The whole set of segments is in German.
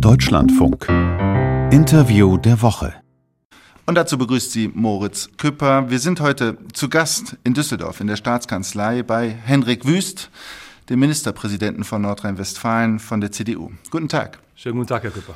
Deutschlandfunk. Interview der Woche. Und dazu begrüßt sie Moritz Küpper. Wir sind heute zu Gast in Düsseldorf in der Staatskanzlei bei Henrik Wüst, dem Ministerpräsidenten von Nordrhein-Westfalen von der CDU. Guten Tag. Schönen guten Tag, Herr Küpper.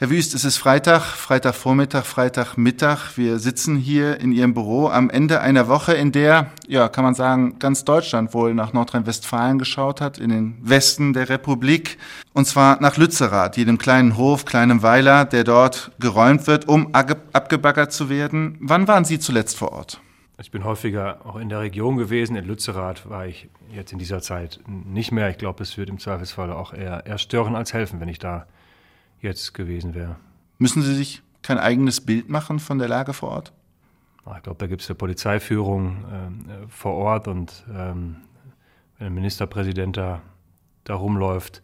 Herr Wüst, es ist Freitag, Freitagvormittag, Freitagmittag. Wir sitzen hier in Ihrem Büro am Ende einer Woche, in der, ja, kann man sagen, ganz Deutschland wohl nach Nordrhein-Westfalen geschaut hat, in den Westen der Republik. Und zwar nach Lützerath, jedem kleinen Hof, kleinem Weiler, der dort geräumt wird, um abgebaggert zu werden. Wann waren Sie zuletzt vor Ort? Ich bin häufiger auch in der Region gewesen. In Lützerath war ich jetzt in dieser Zeit nicht mehr. Ich glaube, es wird im Zweifelsfall auch eher, eher stören als helfen, wenn ich da jetzt gewesen wäre. Müssen Sie sich kein eigenes Bild machen von der Lage vor Ort? Ich glaube, da gibt es eine Polizeiführung äh, vor Ort und ähm, wenn ein Ministerpräsident da, da rumläuft,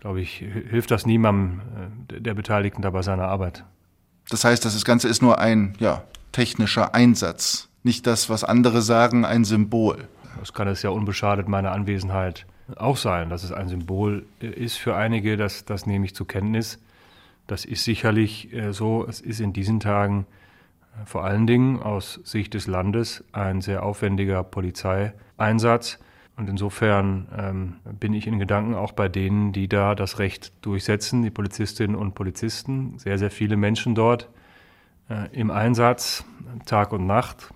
glaube ich, hilft das niemandem äh, der Beteiligten da bei seiner Arbeit. Das heißt, das Ganze ist nur ein ja, technischer Einsatz, nicht das, was andere sagen, ein Symbol. Das kann es ja unbeschadet meiner Anwesenheit auch sein, dass es ein Symbol äh, ist für einige, das, das nehme ich zur Kenntnis. Das ist sicherlich äh, so. Es ist in diesen Tagen äh, vor allen Dingen aus Sicht des Landes ein sehr aufwendiger Polizeieinsatz. Und insofern ähm, bin ich in Gedanken auch bei denen, die da das Recht durchsetzen, die Polizistinnen und Polizisten. Sehr, sehr viele Menschen dort äh, im Einsatz, Tag und Nacht,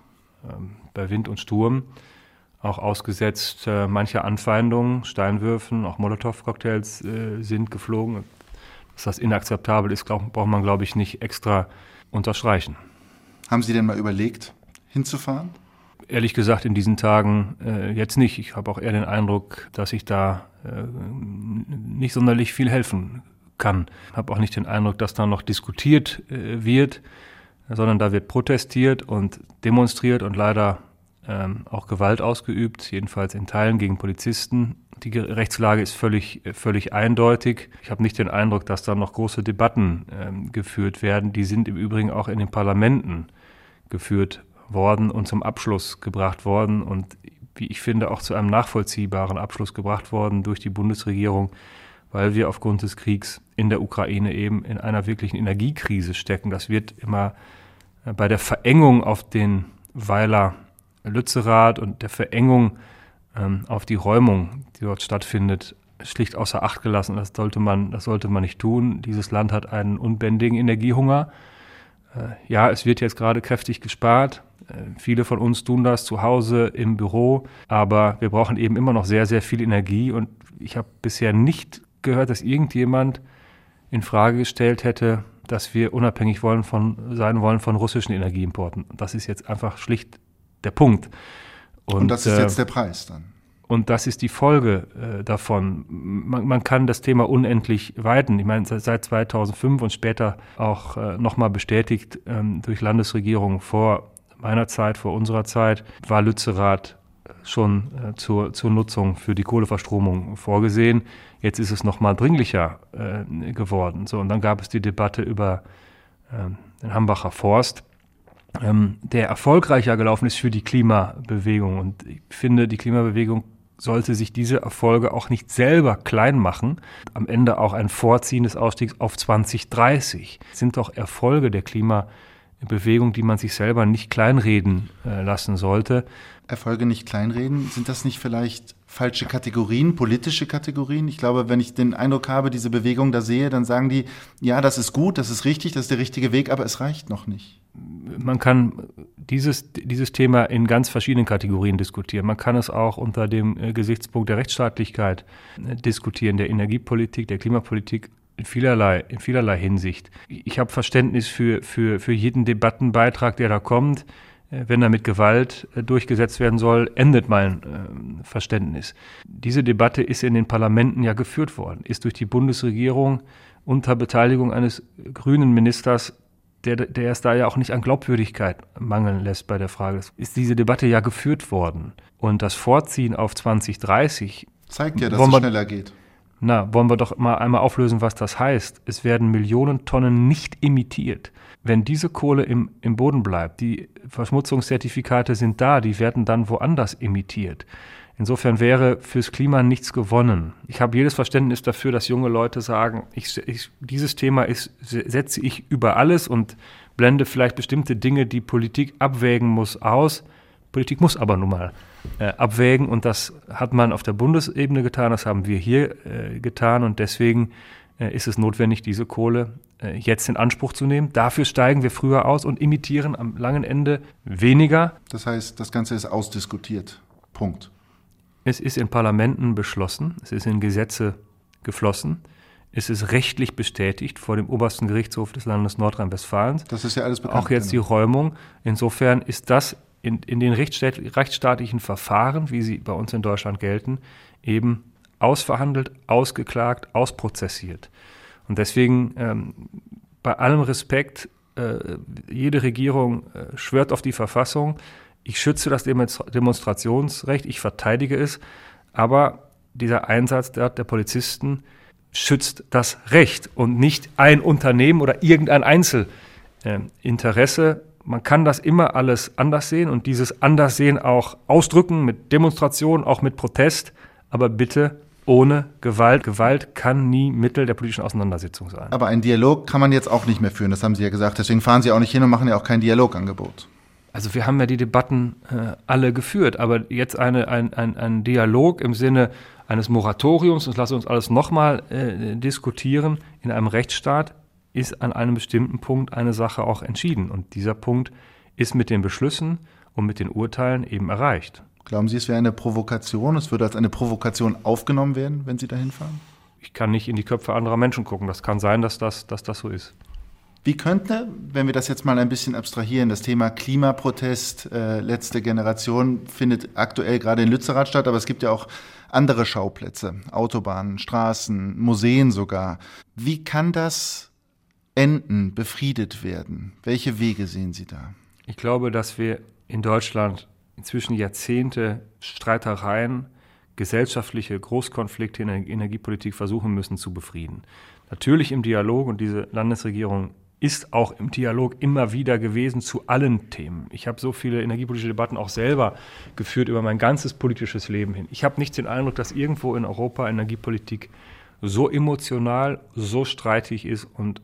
äh, bei Wind und Sturm, auch ausgesetzt äh, mancher Anfeindungen, Steinwürfen, auch Molotow-Cocktails äh, sind geflogen. Dass das inakzeptabel ist, glaub, braucht man, glaube ich, nicht extra unterstreichen. Haben Sie denn mal überlegt, hinzufahren? Ehrlich gesagt, in diesen Tagen äh, jetzt nicht. Ich habe auch eher den Eindruck, dass ich da äh, nicht sonderlich viel helfen kann. Ich habe auch nicht den Eindruck, dass da noch diskutiert äh, wird, sondern da wird protestiert und demonstriert und leider ähm, auch Gewalt ausgeübt, jedenfalls in Teilen gegen Polizisten die Rechtslage ist völlig, völlig eindeutig. Ich habe nicht den Eindruck, dass da noch große Debatten ähm, geführt werden. Die sind im Übrigen auch in den Parlamenten geführt worden und zum Abschluss gebracht worden und wie ich finde auch zu einem nachvollziehbaren Abschluss gebracht worden durch die Bundesregierung, weil wir aufgrund des Kriegs in der Ukraine eben in einer wirklichen Energiekrise stecken. Das wird immer äh, bei der Verengung auf den Weiler Lützerath und der Verengung ähm, auf die Räumung, die dort stattfindet, schlicht außer Acht gelassen. Das sollte man, das sollte man nicht tun. Dieses Land hat einen unbändigen Energiehunger. Äh, ja, es wird jetzt gerade kräftig gespart. Äh, viele von uns tun das zu Hause im Büro, aber wir brauchen eben immer noch sehr, sehr viel Energie. Und ich habe bisher nicht gehört, dass irgendjemand in Frage gestellt hätte, dass wir unabhängig wollen von, sein wollen von russischen Energieimporten. Das ist jetzt einfach schlicht der Punkt. Und, und das ist jetzt äh, der Preis dann. Und das ist die Folge äh, davon. Man, man, kann das Thema unendlich weiten. Ich meine, seit 2005 und später auch äh, nochmal bestätigt ähm, durch Landesregierungen vor meiner Zeit, vor unserer Zeit, war Lützerath schon äh, zur, zur Nutzung für die Kohleverstromung vorgesehen. Jetzt ist es nochmal dringlicher äh, geworden. So, und dann gab es die Debatte über äh, den Hambacher Forst ähm, der erfolgreicher gelaufen ist für die Klimabewegung. Und ich finde, die Klimabewegung sollte sich diese Erfolge auch nicht selber klein machen. Am Ende auch ein Vorziehen des Ausstiegs auf 2030 das sind doch Erfolge der Klimabewegung, die man sich selber nicht kleinreden äh, lassen sollte. Erfolge nicht kleinreden, sind das nicht vielleicht falsche Kategorien, politische Kategorien? Ich glaube, wenn ich den Eindruck habe, diese Bewegung da sehe, dann sagen die, ja, das ist gut, das ist richtig, das ist der richtige Weg, aber es reicht noch nicht man kann dieses, dieses Thema in ganz verschiedenen Kategorien diskutieren. Man kann es auch unter dem äh, Gesichtspunkt der Rechtsstaatlichkeit äh, diskutieren, der Energiepolitik, der Klimapolitik in vielerlei, in vielerlei Hinsicht. Ich habe Verständnis für, für, für jeden Debattenbeitrag, der da kommt. Äh, wenn er mit Gewalt durchgesetzt werden soll, endet mein äh, Verständnis. Diese Debatte ist in den Parlamenten ja geführt worden, ist durch die Bundesregierung unter Beteiligung eines grünen Ministers der, der es da ja auch nicht an Glaubwürdigkeit mangeln lässt bei der Frage. ist diese Debatte ja geführt worden. Und das Vorziehen auf 2030 zeigt ja, dass es schneller geht. Na, wollen wir doch mal einmal auflösen, was das heißt. Es werden Millionen Tonnen nicht emittiert. Wenn diese Kohle im, im Boden bleibt, die Verschmutzungszertifikate sind da, die werden dann woanders emittiert. Insofern wäre fürs Klima nichts gewonnen. Ich habe jedes Verständnis dafür, dass junge Leute sagen, ich, ich, dieses Thema ist, setze ich über alles und blende vielleicht bestimmte Dinge, die Politik abwägen muss, aus. Politik muss aber nun mal äh, abwägen und das hat man auf der Bundesebene getan, das haben wir hier äh, getan und deswegen äh, ist es notwendig, diese Kohle äh, jetzt in Anspruch zu nehmen. Dafür steigen wir früher aus und imitieren am langen Ende weniger. Das heißt, das Ganze ist ausdiskutiert. Punkt. Es ist in Parlamenten beschlossen, es ist in Gesetze geflossen, es ist rechtlich bestätigt vor dem obersten Gerichtshof des Landes Nordrhein-Westfalens. Das ist ja alles bekannt. Auch jetzt die genau. Räumung. Insofern ist das in, in den rechtsstaatlichen Verfahren, wie sie bei uns in Deutschland gelten, eben ausverhandelt, ausgeklagt, ausprozessiert. Und deswegen ähm, bei allem Respekt, äh, jede Regierung äh, schwört auf die Verfassung, ich schütze das Demonstrationsrecht, ich verteidige es, aber dieser Einsatz der, der Polizisten schützt das Recht und nicht ein Unternehmen oder irgendein Einzelinteresse. Man kann das immer alles anders sehen und dieses Anderssehen auch ausdrücken mit Demonstration, auch mit Protest, aber bitte ohne Gewalt. Gewalt kann nie Mittel der politischen Auseinandersetzung sein. Aber einen Dialog kann man jetzt auch nicht mehr führen, das haben Sie ja gesagt. Deswegen fahren Sie auch nicht hin und machen ja auch kein Dialogangebot. Also wir haben ja die Debatten äh, alle geführt, aber jetzt eine, ein, ein, ein Dialog im Sinne eines Moratoriums, und lassen uns alles nochmal äh, diskutieren, in einem Rechtsstaat ist an einem bestimmten Punkt eine Sache auch entschieden. Und dieser Punkt ist mit den Beschlüssen und mit den Urteilen eben erreicht. Glauben Sie, es wäre eine Provokation? Es würde als eine Provokation aufgenommen werden, wenn Sie dahin fahren? Ich kann nicht in die Köpfe anderer Menschen gucken. Das kann sein, dass das, dass das so ist. Wie könnte, wenn wir das jetzt mal ein bisschen abstrahieren, das Thema Klimaprotest, äh, letzte Generation, findet aktuell gerade in Lützerath statt, aber es gibt ja auch andere Schauplätze, Autobahnen, Straßen, Museen sogar. Wie kann das enden, befriedet werden? Welche Wege sehen Sie da? Ich glaube, dass wir in Deutschland inzwischen Jahrzehnte Streitereien, gesellschaftliche Großkonflikte in der Energiepolitik versuchen müssen zu befrieden. Natürlich im Dialog und diese Landesregierung ist auch im Dialog immer wieder gewesen zu allen Themen. Ich habe so viele energiepolitische Debatten auch selber geführt über mein ganzes politisches Leben hin. Ich habe nicht den Eindruck, dass irgendwo in Europa Energiepolitik so emotional, so streitig ist und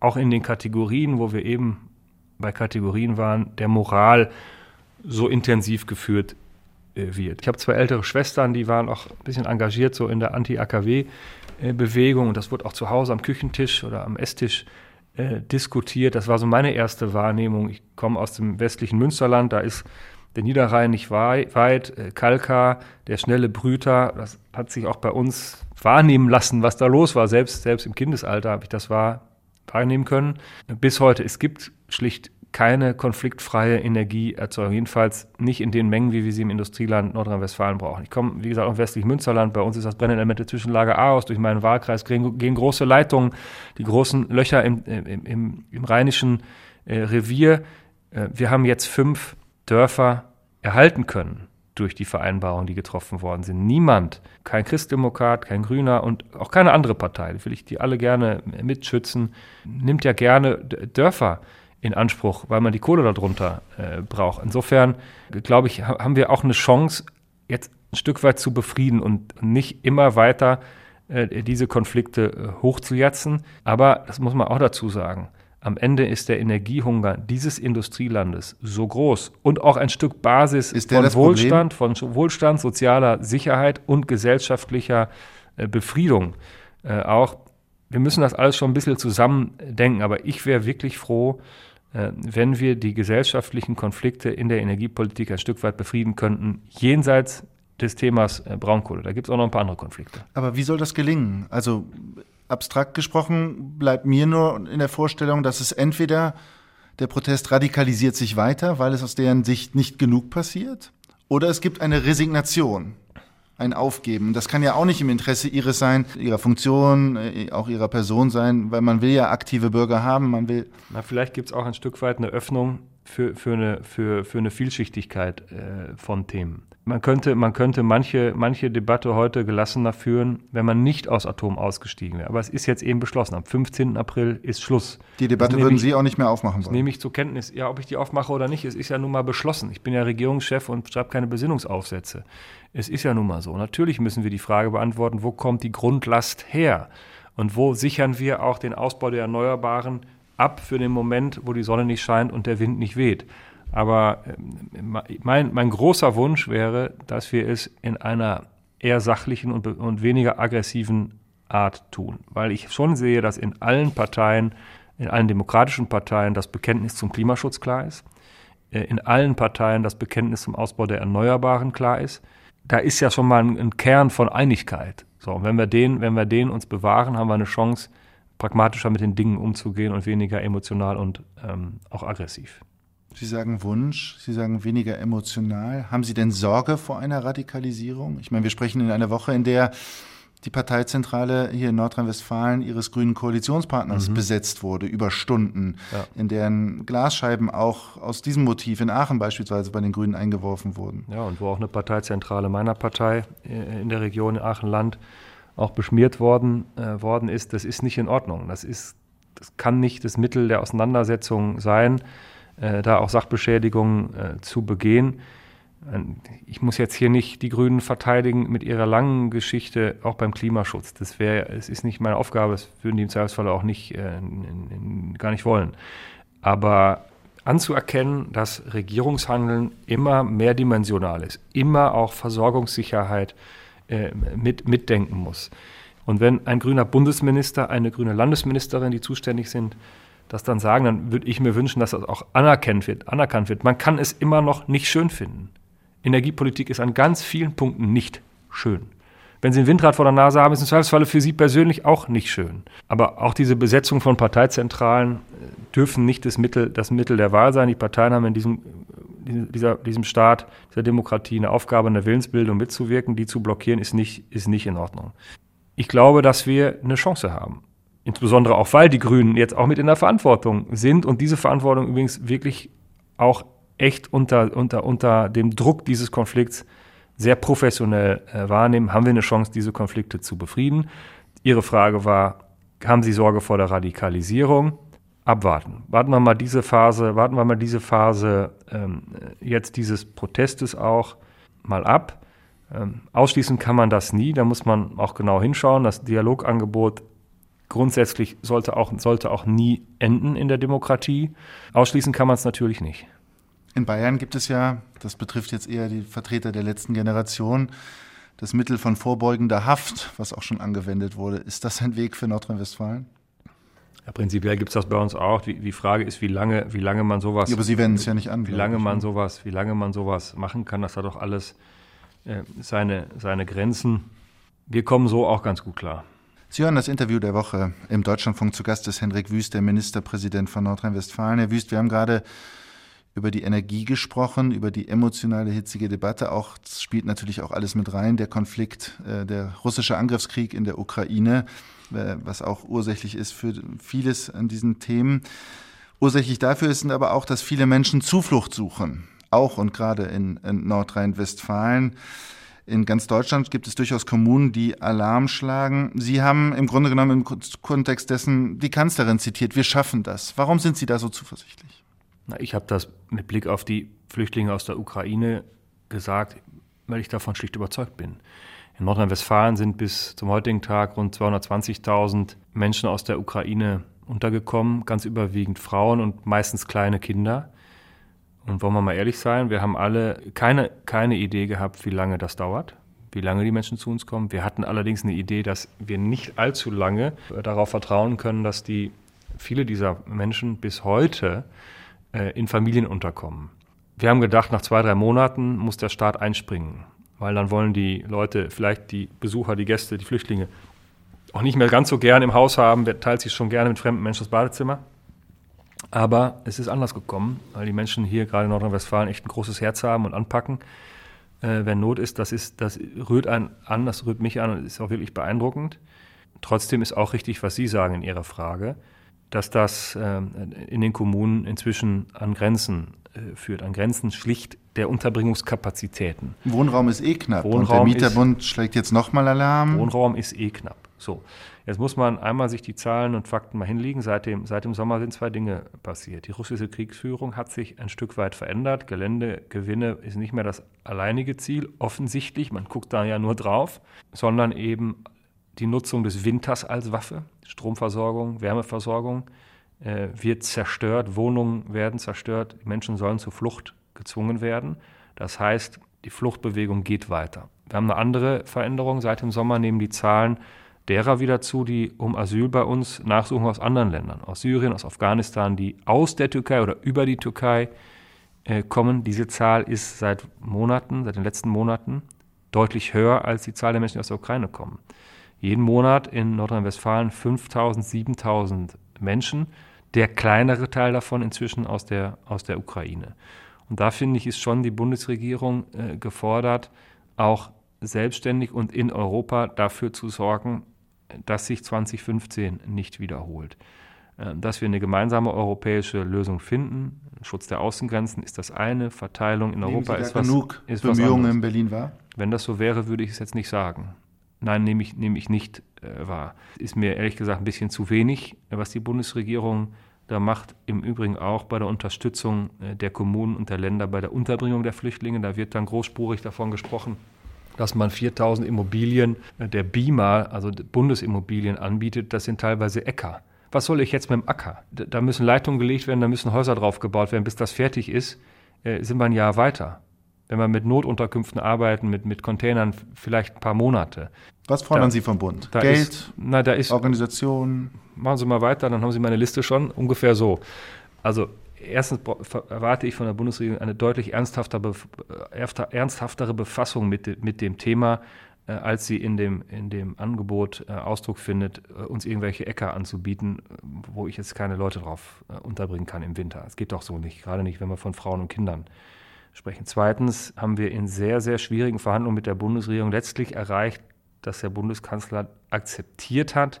auch in den Kategorien, wo wir eben bei Kategorien waren, der Moral so intensiv geführt äh, wird. Ich habe zwei ältere Schwestern, die waren auch ein bisschen engagiert so in der Anti-AKW-Bewegung und das wurde auch zu Hause am Küchentisch oder am Esstisch äh, diskutiert. Das war so meine erste Wahrnehmung. Ich komme aus dem westlichen Münsterland, da ist der Niederrhein nicht weit, äh, Kalkar, der schnelle Brüter, das hat sich auch bei uns wahrnehmen lassen, was da los war. Selbst, selbst im Kindesalter habe ich das wahr, wahrnehmen können. Bis heute, es gibt schlicht keine konfliktfreie Energieerzeugung, jedenfalls nicht in den Mengen, wie wir sie im Industrieland Nordrhein-Westfalen brauchen. Ich komme, wie gesagt, aus westlich Münsterland. Bei uns ist das Brennelemente A aus. Durch meinen Wahlkreis gehen, gehen große Leitungen, die großen Löcher im, im, im, im rheinischen äh, Revier. Äh, wir haben jetzt fünf Dörfer erhalten können durch die Vereinbarungen, die getroffen worden sind. Niemand, kein Christdemokrat, kein Grüner und auch keine andere Partei, will ich die alle gerne mitschützen, nimmt ja gerne Dörfer in Anspruch, weil man die Kohle darunter äh, braucht. Insofern, glaube ich, haben wir auch eine Chance, jetzt ein Stück weit zu befrieden und nicht immer weiter äh, diese Konflikte äh, hochzujatzen. Aber das muss man auch dazu sagen. Am Ende ist der Energiehunger dieses Industrielandes so groß und auch ein Stück Basis von Wohlstand, Problem? von Wohlstand, sozialer Sicherheit und gesellschaftlicher äh, Befriedung. Äh, auch wir müssen das alles schon ein bisschen zusammendenken, aber ich wäre wirklich froh, äh, wenn wir die gesellschaftlichen Konflikte in der Energiepolitik ein Stück weit befrieden könnten, jenseits des Themas Braunkohle. Da gibt es auch noch ein paar andere Konflikte. Aber wie soll das gelingen? Also abstrakt gesprochen bleibt mir nur in der Vorstellung, dass es entweder der Protest radikalisiert sich weiter, weil es aus deren Sicht nicht genug passiert, oder es gibt eine Resignation ein Aufgeben. Das kann ja auch nicht im Interesse ihres sein, ihrer Funktion, äh, auch ihrer Person sein, weil man will ja aktive Bürger haben, man will. Na, vielleicht gibt es auch ein Stück weit eine Öffnung für, für, eine, für, für eine Vielschichtigkeit äh, von Themen. Man könnte, man könnte manche, manche Debatte heute gelassener führen, wenn man nicht aus Atom ausgestiegen wäre. Aber es ist jetzt eben beschlossen. Am 15. April ist Schluss. Die Debatte würden ich, Sie auch nicht mehr aufmachen wollen? Nehme ich zur Kenntnis. Ja, ob ich die aufmache oder nicht, es ist ja nun mal beschlossen. Ich bin ja Regierungschef und schreibe keine Besinnungsaufsätze. Es ist ja nun mal so. Natürlich müssen wir die Frage beantworten, wo kommt die Grundlast her? Und wo sichern wir auch den Ausbau der Erneuerbaren ab für den Moment, wo die Sonne nicht scheint und der Wind nicht weht? Aber ähm, mein, mein großer Wunsch wäre, dass wir es in einer eher sachlichen und, und weniger aggressiven Art tun. Weil ich schon sehe, dass in allen Parteien, in allen demokratischen Parteien das Bekenntnis zum Klimaschutz klar ist, äh, in allen Parteien das Bekenntnis zum Ausbau der Erneuerbaren klar ist. Da ist ja schon mal ein, ein Kern von Einigkeit. So, und wenn wir den, wenn wir den uns bewahren, haben wir eine Chance, pragmatischer mit den Dingen umzugehen und weniger emotional und ähm, auch aggressiv. Sie sagen Wunsch, Sie sagen weniger emotional. Haben Sie denn Sorge vor einer Radikalisierung? Ich meine, wir sprechen in einer Woche, in der die Parteizentrale hier in Nordrhein-Westfalen ihres grünen Koalitionspartners mhm. besetzt wurde, über Stunden, ja. in deren Glasscheiben auch aus diesem Motiv in Aachen beispielsweise bei den Grünen eingeworfen wurden. Ja, und wo auch eine Parteizentrale meiner Partei äh, in der Region Aachen-Land auch beschmiert worden, äh, worden ist, das ist nicht in Ordnung. Das, ist, das kann nicht das Mittel der Auseinandersetzung sein äh, da auch Sachbeschädigungen äh, zu begehen. Ich muss jetzt hier nicht die Grünen verteidigen mit ihrer langen Geschichte, auch beim Klimaschutz. Das wäre, es ist nicht meine Aufgabe, das würden die im Zweifelsfall auch nicht, äh, gar nicht wollen. Aber anzuerkennen, dass Regierungshandeln immer mehrdimensional ist, immer auch Versorgungssicherheit äh, mit, mitdenken muss. Und wenn ein grüner Bundesminister, eine grüne Landesministerin, die zuständig sind, das dann sagen, dann würde ich mir wünschen, dass das auch anerkannt wird, anerkannt wird. Man kann es immer noch nicht schön finden. Energiepolitik ist an ganz vielen Punkten nicht schön. Wenn Sie ein Windrad vor der Nase haben, ist es im Zweifelsfalle für Sie persönlich auch nicht schön. Aber auch diese Besetzung von Parteizentralen äh, dürfen nicht das Mittel, das Mittel der Wahl sein. Die Parteien haben in diesem, dieser, diesem Staat, dieser Demokratie eine Aufgabe, eine Willensbildung mitzuwirken. Die zu blockieren, ist nicht, ist nicht in Ordnung. Ich glaube, dass wir eine Chance haben. Insbesondere auch, weil die Grünen jetzt auch mit in der Verantwortung sind und diese Verantwortung übrigens wirklich auch echt unter, unter, unter dem Druck dieses Konflikts sehr professionell äh, wahrnehmen, haben wir eine Chance, diese Konflikte zu befrieden. Ihre Frage war, haben Sie Sorge vor der Radikalisierung? Abwarten. Warten wir mal diese Phase, warten wir mal diese Phase ähm, jetzt dieses Protestes auch mal ab. Ähm, ausschließen kann man das nie, da muss man auch genau hinschauen. Das Dialogangebot grundsätzlich sollte auch, sollte auch nie enden in der Demokratie. Ausschließen kann man es natürlich nicht. In Bayern gibt es ja, das betrifft jetzt eher die Vertreter der letzten Generation, das Mittel von vorbeugender Haft, was auch schon angewendet wurde. Ist das ein Weg für Nordrhein-Westfalen? Ja, prinzipiell gibt es das bei uns auch. Die, die, Frage ist, wie lange, wie lange man sowas. Ja, aber Sie wenden es ja nicht an. Wie lange man ne? sowas, wie lange man sowas machen kann, das hat doch alles äh, seine, seine Grenzen. Wir kommen so auch ganz gut klar. Sie hören das Interview der Woche im Deutschlandfunk. Zu Gast ist Henrik Wüst, der Ministerpräsident von Nordrhein-Westfalen. Herr Wüst, wir haben gerade über die Energie gesprochen, über die emotionale, hitzige Debatte. Auch spielt natürlich auch alles mit rein. Der Konflikt, äh, der russische Angriffskrieg in der Ukraine, äh, was auch ursächlich ist für vieles an diesen Themen. Ursächlich dafür ist aber auch, dass viele Menschen Zuflucht suchen. Auch und gerade in, in Nordrhein-Westfalen. In ganz Deutschland gibt es durchaus Kommunen, die Alarm schlagen. Sie haben im Grunde genommen im Kontext dessen die Kanzlerin zitiert, wir schaffen das. Warum sind Sie da so zuversichtlich? Ich habe das mit Blick auf die Flüchtlinge aus der Ukraine gesagt, weil ich davon schlicht überzeugt bin. In Nordrhein-Westfalen sind bis zum heutigen Tag rund 220.000 Menschen aus der Ukraine untergekommen, ganz überwiegend Frauen und meistens kleine Kinder. Und wollen wir mal ehrlich sein, wir haben alle keine, keine Idee gehabt, wie lange das dauert, wie lange die Menschen zu uns kommen. Wir hatten allerdings eine Idee, dass wir nicht allzu lange darauf vertrauen können, dass die viele dieser Menschen bis heute äh, in Familien unterkommen. Wir haben gedacht, nach zwei, drei Monaten muss der Staat einspringen, weil dann wollen die Leute, vielleicht die Besucher, die Gäste, die Flüchtlinge, auch nicht mehr ganz so gern im Haus haben. Wer teilt sich schon gerne mit fremden Menschen das Badezimmer? Aber es ist anders gekommen, weil die Menschen hier gerade in Nordrhein-Westfalen echt ein großes Herz haben und anpacken, äh, wenn Not ist. Das, ist. das rührt einen an, das rührt mich an und ist auch wirklich beeindruckend. Trotzdem ist auch richtig, was Sie sagen in Ihrer Frage, dass das äh, in den Kommunen inzwischen an Grenzen äh, führt, an Grenzen schlicht der Unterbringungskapazitäten. Wohnraum ist eh knapp Wohnraum und der Mieterbund ist, schlägt jetzt nochmal Alarm. Wohnraum ist eh knapp. So, jetzt muss man einmal sich die Zahlen und Fakten mal hinlegen. Seit dem, seit dem Sommer sind zwei Dinge passiert. Die russische Kriegsführung hat sich ein Stück weit verändert. Geländegewinne ist nicht mehr das alleinige Ziel, offensichtlich. Man guckt da ja nur drauf, sondern eben die Nutzung des Winters als Waffe. Stromversorgung, Wärmeversorgung äh, wird zerstört, Wohnungen werden zerstört, Menschen sollen zur Flucht gezwungen werden. Das heißt, die Fluchtbewegung geht weiter. Wir haben eine andere Veränderung. Seit dem Sommer nehmen die Zahlen derer wieder zu, die um Asyl bei uns nachsuchen aus anderen Ländern, aus Syrien, aus Afghanistan, die aus der Türkei oder über die Türkei äh, kommen. Diese Zahl ist seit Monaten, seit den letzten Monaten deutlich höher als die Zahl der Menschen, die aus der Ukraine kommen. Jeden Monat in Nordrhein-Westfalen 5000, 7000 Menschen, der kleinere Teil davon inzwischen aus der, aus der Ukraine. Und da finde ich, ist schon die Bundesregierung äh, gefordert, auch selbstständig und in Europa dafür zu sorgen, dass sich 2015 nicht wiederholt. Äh, dass wir eine gemeinsame europäische Lösung finden. Schutz der Außengrenzen ist das eine, Verteilung in Nehmen Europa ist was, genug ist Bemühungen was in Berlin wahr? Wenn das so wäre, würde ich es jetzt nicht sagen. Nein, nehme ich, nehme ich nicht äh, wahr. Ist mir ehrlich gesagt ein bisschen zu wenig, was die Bundesregierung da macht. Im Übrigen auch bei der Unterstützung äh, der Kommunen und der Länder bei der Unterbringung der Flüchtlinge. Da wird dann großspurig davon gesprochen, dass man 4000 Immobilien äh, der BIMA, also Bundesimmobilien, anbietet. Das sind teilweise Äcker. Was soll ich jetzt mit dem Acker? Da müssen Leitungen gelegt werden, da müssen Häuser drauf gebaut werden. Bis das fertig ist, äh, sind wir ein Jahr weiter. Wenn wir mit Notunterkünften arbeiten, mit, mit Containern, vielleicht ein paar Monate. Was fordern da, Sie vom Bund? Geld, ist, na, da ist, Organisation? Machen Sie mal weiter, dann haben Sie meine Liste schon. Ungefähr so. Also erstens erwarte ich von der Bundesregierung eine deutlich ernsthaftere, äh, ernsthaftere Befassung mit, mit dem Thema, äh, als sie in dem, in dem Angebot äh, Ausdruck findet, uns irgendwelche Äcker anzubieten, wo ich jetzt keine Leute drauf unterbringen kann im Winter. Es geht doch so nicht, gerade nicht, wenn wir von Frauen und Kindern sprechen. Zweitens haben wir in sehr, sehr schwierigen Verhandlungen mit der Bundesregierung letztlich erreicht, dass der Bundeskanzler akzeptiert hat,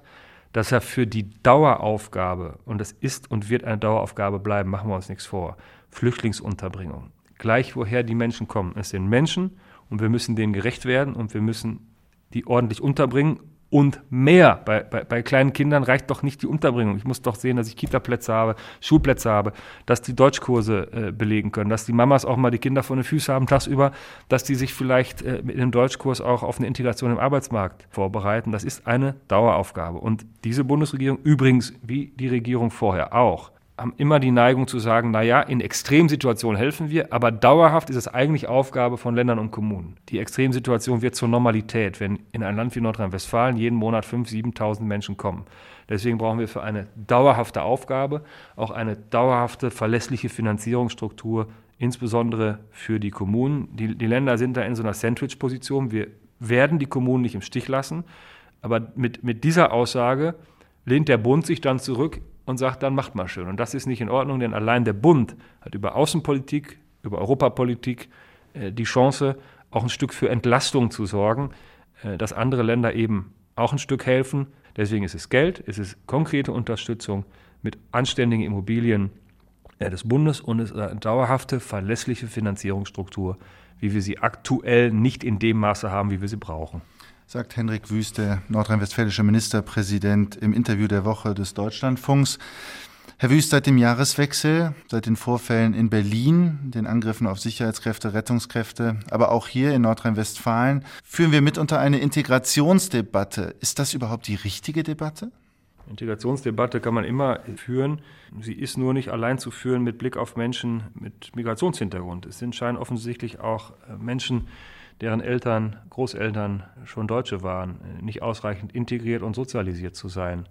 dass er für die Daueraufgabe, und das ist und wird eine Daueraufgabe bleiben, machen wir uns nichts vor, Flüchtlingsunterbringung, gleich woher die Menschen kommen. Es sind Menschen und wir müssen denen gerecht werden und wir müssen die ordentlich unterbringen und mehr. Bei, bei, bei, kleinen Kindern reicht doch nicht die Unterbringung. Ich muss doch sehen, dass ich Kitaplätze habe, Schulplätze habe, dass die Deutschkurse äh, belegen können, dass die Mamas auch mal die Kinder vor den Füßen haben tagsüber, dass die sich vielleicht äh, mit einem Deutschkurs auch auf eine Integration im Arbeitsmarkt vorbereiten. Das ist eine Daueraufgabe. Und diese Bundesregierung, übrigens wie die Regierung vorher auch, haben immer die Neigung zu sagen, naja, in Extremsituationen helfen wir, aber dauerhaft ist es eigentlich Aufgabe von Ländern und Kommunen. Die Extremsituation wird zur Normalität, wenn in ein Land wie Nordrhein-Westfalen jeden Monat 5.000, 7.000 Menschen kommen. Deswegen brauchen wir für eine dauerhafte Aufgabe auch eine dauerhafte, verlässliche Finanzierungsstruktur, insbesondere für die Kommunen. Die, die Länder sind da in so einer Sandwich-Position. Wir werden die Kommunen nicht im Stich lassen, aber mit, mit dieser Aussage lehnt der Bund sich dann zurück und sagt, dann macht mal schön. Und das ist nicht in Ordnung, denn allein der Bund hat über Außenpolitik, über Europapolitik äh, die Chance, auch ein Stück für Entlastung zu sorgen, äh, dass andere Länder eben auch ein Stück helfen. Deswegen ist es Geld, es ist konkrete Unterstützung mit anständigen Immobilien äh, des Bundes und es ist eine dauerhafte, verlässliche Finanzierungsstruktur, wie wir sie aktuell nicht in dem Maße haben, wie wir sie brauchen sagt Henrik Wüste, nordrhein-westfälischer Ministerpräsident im Interview der Woche des Deutschlandfunks. Herr Wüst, seit dem Jahreswechsel, seit den Vorfällen in Berlin, den Angriffen auf Sicherheitskräfte, Rettungskräfte, aber auch hier in Nordrhein-Westfalen, führen wir mitunter eine Integrationsdebatte. Ist das überhaupt die richtige Debatte? Integrationsdebatte kann man immer führen. Sie ist nur nicht allein zu führen mit Blick auf Menschen mit Migrationshintergrund. Es sind scheinen offensichtlich auch äh, Menschen, deren Eltern, Großeltern schon Deutsche waren, nicht ausreichend integriert und sozialisiert zu sein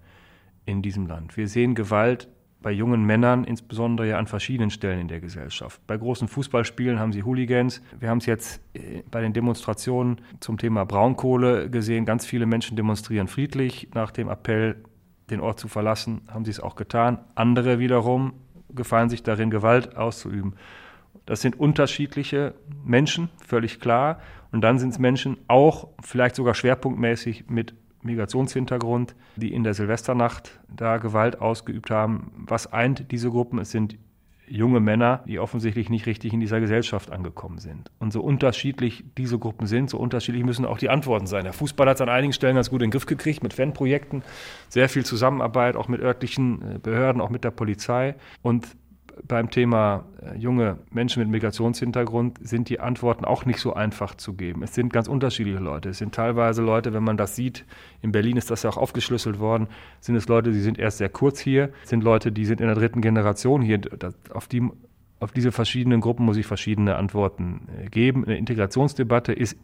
in diesem Land. Wir sehen Gewalt bei jungen Männern, insbesondere ja an verschiedenen Stellen in der Gesellschaft. Bei großen Fußballspielen haben sie Hooligans. Wir haben es jetzt äh, bei den Demonstrationen zum Thema Braunkohle gesehen. Ganz viele Menschen demonstrieren friedlich. Nach dem Appell, den Ort zu verlassen, haben sie es auch getan. Andere wiederum gefallen sich darin, Gewalt auszuüben. Das sind unterschiedliche Menschen, völlig klar. Und dann sind es Menschen auch vielleicht sogar schwerpunktmäßig mit Migrationshintergrund, die in der Silvesternacht da Gewalt ausgeübt haben. Was eint diese Gruppen? Es sind junge Männer, die offensichtlich nicht richtig in dieser Gesellschaft angekommen sind. Und so unterschiedlich diese Gruppen sind, so unterschiedlich müssen auch die Antworten sein. Der Fußball hat es an einigen Stellen ganz gut in den Griff gekriegt mit Fanprojekten, sehr viel Zusammenarbeit auch mit örtlichen äh, Behörden, auch mit der Polizei. Und beim Thema äh, junge Menschen mit Migrationshintergrund sind die Antworten auch nicht so einfach zu geben. Es sind ganz unterschiedliche Leute. Es sind teilweise Leute, wenn man das sieht, in Berlin ist das ja auch aufgeschlüsselt worden, sind es Leute, die sind erst sehr kurz hier, sind Leute, die sind in der dritten Generation hier. auf, die, auf diese verschiedenen Gruppen muss ich verschiedene Antworten äh, geben. Eine Integrationsdebatte ist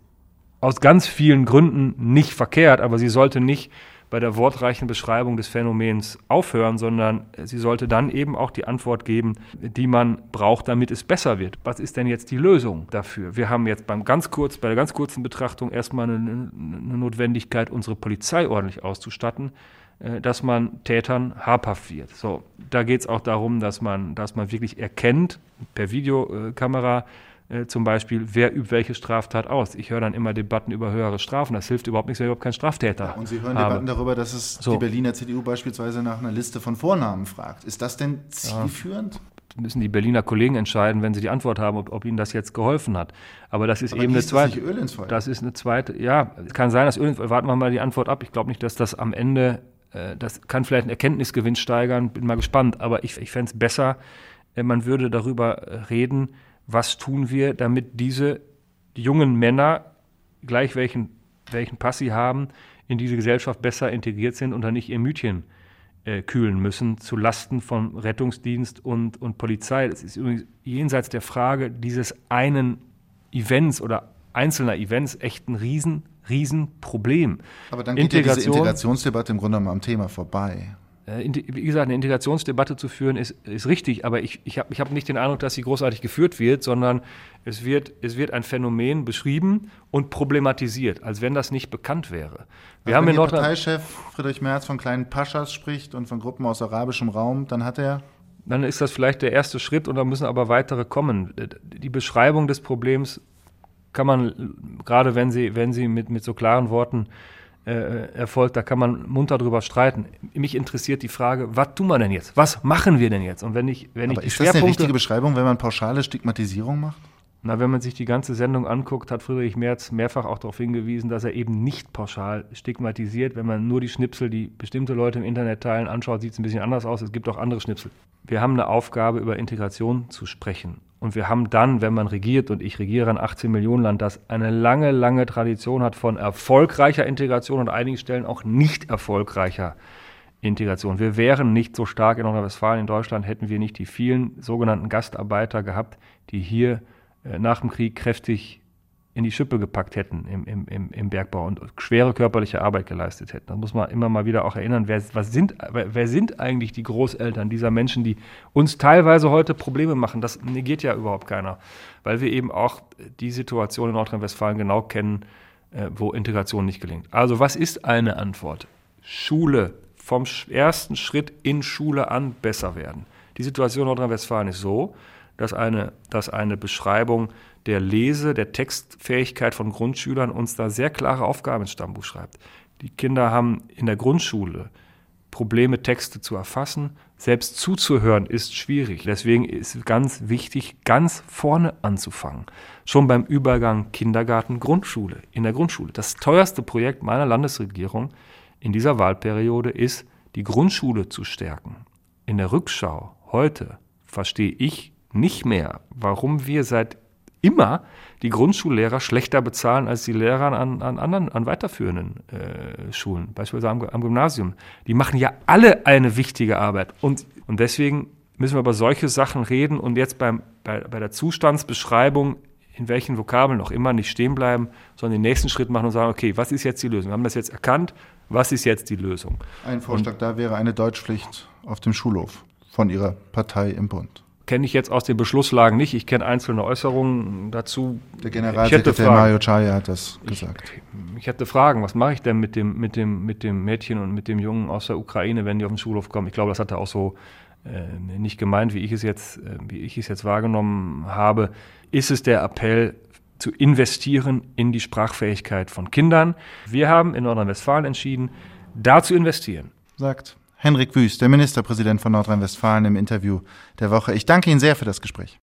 aus ganz vielen Gründen nicht verkehrt, aber sie sollte nicht bei der wortreichen Beschreibung des Phänomens aufhören, sondern sie sollte dann eben auch die Antwort geben, die man braucht, damit es besser wird. Was ist denn jetzt die Lösung dafür? Wir haben jetzt beim ganz kurz, bei der ganz kurzen Betrachtung erstmal eine, eine Notwendigkeit, unsere Polizei ordentlich auszustatten äh, dass man Tätern habhaft wird. So, da geht es auch darum, dass man, dass man wirklich erkennt, per Videokamera, äh, zum Beispiel, wer übt welche Straftat aus. Ich höre dann immer Debatten über höhere Strafen. Das hilft überhaupt nichts, wenn ich überhaupt keinen Straftäter ja, Und Sie hören habe. Debatten darüber, dass es so. die Berliner CDU beispielsweise nach einer Liste von Vornamen fragt. Ist das denn zielführend? Ja müssen die Berliner Kollegen entscheiden, wenn sie die Antwort haben, ob, ob ihnen das jetzt geholfen hat. Aber das ist Aber eben eine zweite. Das, Öl ins Feuer? das ist eine zweite. Ja, es kann sein, dass Öl ins Feuer. Warten wir mal die Antwort ab. Ich glaube nicht, dass das am Ende, äh, das kann vielleicht einen Erkenntnisgewinn steigern. Bin mal gespannt. Aber ich, ich fände es besser, äh, man würde darüber reden, was tun wir, damit diese jungen Männer, gleich welchen, welchen Pass sie haben, in diese Gesellschaft besser integriert sind und dann nicht ihr Mütchen äh, kühlen müssen, zu Lasten von Rettungsdienst und, und Polizei. Das ist übrigens jenseits der Frage dieses einen Events oder einzelner Events echt ein riesen, riesen Problem. Aber dann geht Integration, ja diese Integrationsdebatte im Grunde genommen am Thema vorbei. Äh, wie gesagt, eine Integrationsdebatte zu führen, ist, ist richtig, aber ich, ich habe ich hab nicht den Eindruck, dass sie großartig geführt wird, sondern es wird, es wird ein Phänomen beschrieben und problematisiert, als wenn das nicht bekannt wäre. Wir also haben wenn Ihr Parteichef Friedrich Merz von kleinen Paschas spricht und von Gruppen aus arabischem Raum, dann hat er dann ist das vielleicht der erste Schritt und da müssen aber weitere kommen. Die Beschreibung des Problems kann man, gerade wenn sie, wenn sie mit, mit so klaren Worten äh, erfolgt, da kann man munter drüber streiten. Mich interessiert die Frage, was tun wir denn jetzt? Was machen wir denn jetzt? Und wenn ich, wenn Aber ich ist das eine richtige Beschreibung, wenn man pauschale Stigmatisierung macht? Na, wenn man sich die ganze Sendung anguckt, hat Friedrich Merz mehrfach auch darauf hingewiesen, dass er eben nicht pauschal stigmatisiert. Wenn man nur die Schnipsel, die bestimmte Leute im Internet teilen, anschaut, sieht es ein bisschen anders aus. Es gibt auch andere Schnipsel. Wir haben eine Aufgabe, über Integration zu sprechen. Und wir haben dann, wenn man regiert, und ich regiere ein 18 Millionen Land, das eine lange, lange Tradition hat von erfolgreicher Integration und einigen Stellen auch nicht erfolgreicher Integration. Wir wären nicht so stark in Nordrhein-Westfalen, in Deutschland, hätten wir nicht die vielen sogenannten Gastarbeiter gehabt, die hier äh, nach dem Krieg kräftig in die Schippe gepackt hätten im, im, im, Bergbau und schwere körperliche Arbeit geleistet hätten. Da muss man immer mal wieder auch erinnern, wer, was sind, wer sind eigentlich die Großeltern dieser Menschen, die uns teilweise heute Probleme machen. Das negiert ja überhaupt keiner, weil wir eben auch die Situation in Nordrhein-Westfalen genau kennen, äh, wo Integration nicht gelingt. Also was ist eine Antwort? Schule, vom ersten Schritt in Schule an besser werden. Die Situation in Nordrhein-Westfalen ist so, dass eine, dass eine Beschreibung der Lese-, der Textfähigkeit von Grundschülern uns da sehr klare Aufgaben ins Stammbuch schreibt. Die Kinder haben in der Grundschule Probleme, Texte zu erfassen. Selbst zuzuhören ist schwierig. Deswegen ist ganz wichtig, ganz vorne anzufangen. Schon beim Übergang Kindergarten, Grundschule, in der Grundschule. Das teuerste Projekt meiner Landesregierung in dieser Wahlperiode ist, die Grundschule zu stärken. In der Rückschau heute verstehe ich nicht mehr, warum wir seit immer die Grundschullehrer schlechter bezahlen als die Lehrer an, an anderen, an weiterführenden äh, Schulen, beispielsweise am, am, Gymnasium. Die machen ja alle eine wichtige Arbeit. Und, und deswegen müssen wir über solche Sachen reden und jetzt beim, bei, bei der Zustandsbeschreibung, in welchen Vokabeln auch immer, nicht stehen bleiben, sondern den nächsten Schritt machen und sagen, okay, was ist jetzt die Lösung? Wir haben das jetzt erkannt, was ist jetzt die Lösung? Ein Vorschlag und, da wäre eine Deutschpflicht auf dem Schulhof von Ihrer Partei im Bund kenne ich jetzt aus den Beschlusslagen nicht. Ich kenne einzelne Äußerungen dazu. Der Generalsekretär Mario Chaya hat das gesagt. Ich, ich, hätte Fragen, was mache ich denn mit dem, mit, dem, mit dem Mädchen und mit dem Jungen aus der Ukraine, wenn die auf den Schulhof kommen? Ich glaube, das hat er auch so äh, nicht gemeint, wie ich es jetzt, äh, wie ich es jetzt wahrgenommen habe. Ist es der Appell, zu investieren in die Sprachfähigkeit von Kindern? Wir haben in Nordrhein-Westfalen entschieden, da zu investieren. Sagt Henrik Wüst, der Ministerpräsident von Nordrhein-Westfalen im Interview der Woche. Ich danke Ihnen sehr für das Gespräch.